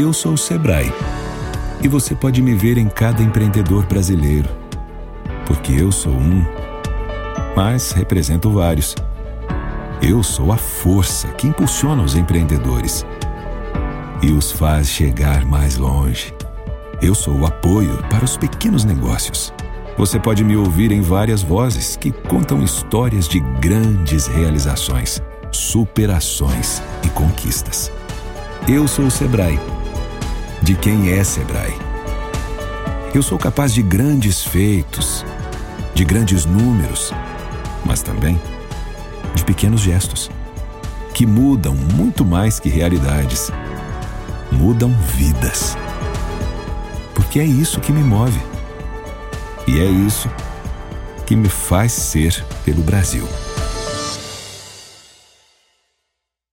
Eu sou o Sebrae e você pode me ver em cada empreendedor brasileiro, porque eu sou um, mas represento vários. Eu sou a força que impulsiona os empreendedores e os faz chegar mais longe. Eu sou o apoio para os pequenos negócios. Você pode me ouvir em várias vozes que contam histórias de grandes realizações, superações e conquistas. Eu sou o Sebrae. De quem é Sebrae? Eu sou capaz de grandes feitos, de grandes números, mas também de pequenos gestos que mudam muito mais que realidades. Mudam vidas. Porque é isso que me move. E é isso que me faz ser pelo Brasil.